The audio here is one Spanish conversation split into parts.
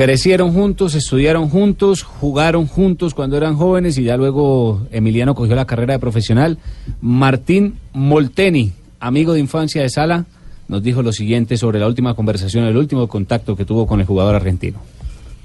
Crecieron juntos, estudiaron juntos, jugaron juntos cuando eran jóvenes y ya luego Emiliano cogió la carrera de profesional. Martín Molteni, amigo de infancia de Sala, nos dijo lo siguiente sobre la última conversación, el último contacto que tuvo con el jugador argentino.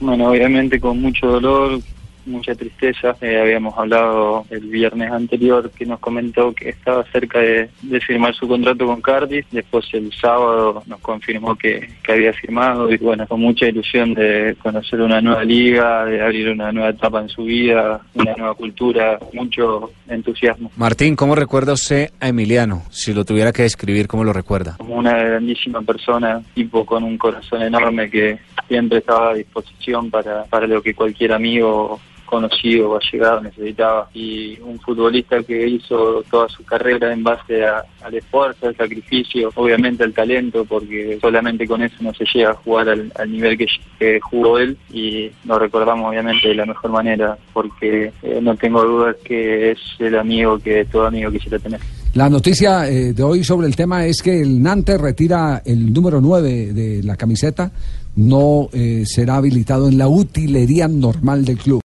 Bueno, obviamente con mucho dolor, mucha tristeza. Eh, habíamos hablado el viernes anterior que nos comentó que estaba cerca de, de firmar su contrato con Cardiff. Después el sábado nos confirmó que, que había firmado y bueno, con mucha ilusión de conocer una nueva liga, de abrir una nueva etapa en su vida, una nueva cultura, mucho entusiasmo. Martín, ¿cómo recuerda usted a Emiliano? Si lo tuviera que describir, ¿cómo lo recuerda? Como una grandísima persona, tipo con un corazón enorme que siempre estaba a disposición para, para lo que cualquier amigo conocido o allegado necesitaba y un futbolista que hizo toda su carrera en base a- al esfuerzo, al sacrificio, obviamente al talento, porque solamente con eso no se llega a jugar al, nivel que, que jugó él y lo recordamos obviamente de la mejor manera, porque eh, no tengo dudas que es el amigo que todo amigo quisiera tener. La noticia eh, de hoy sobre el tema es que el Nantes retira el número 9 de la camiseta, no eh, será habilitado en la utilería normal del club.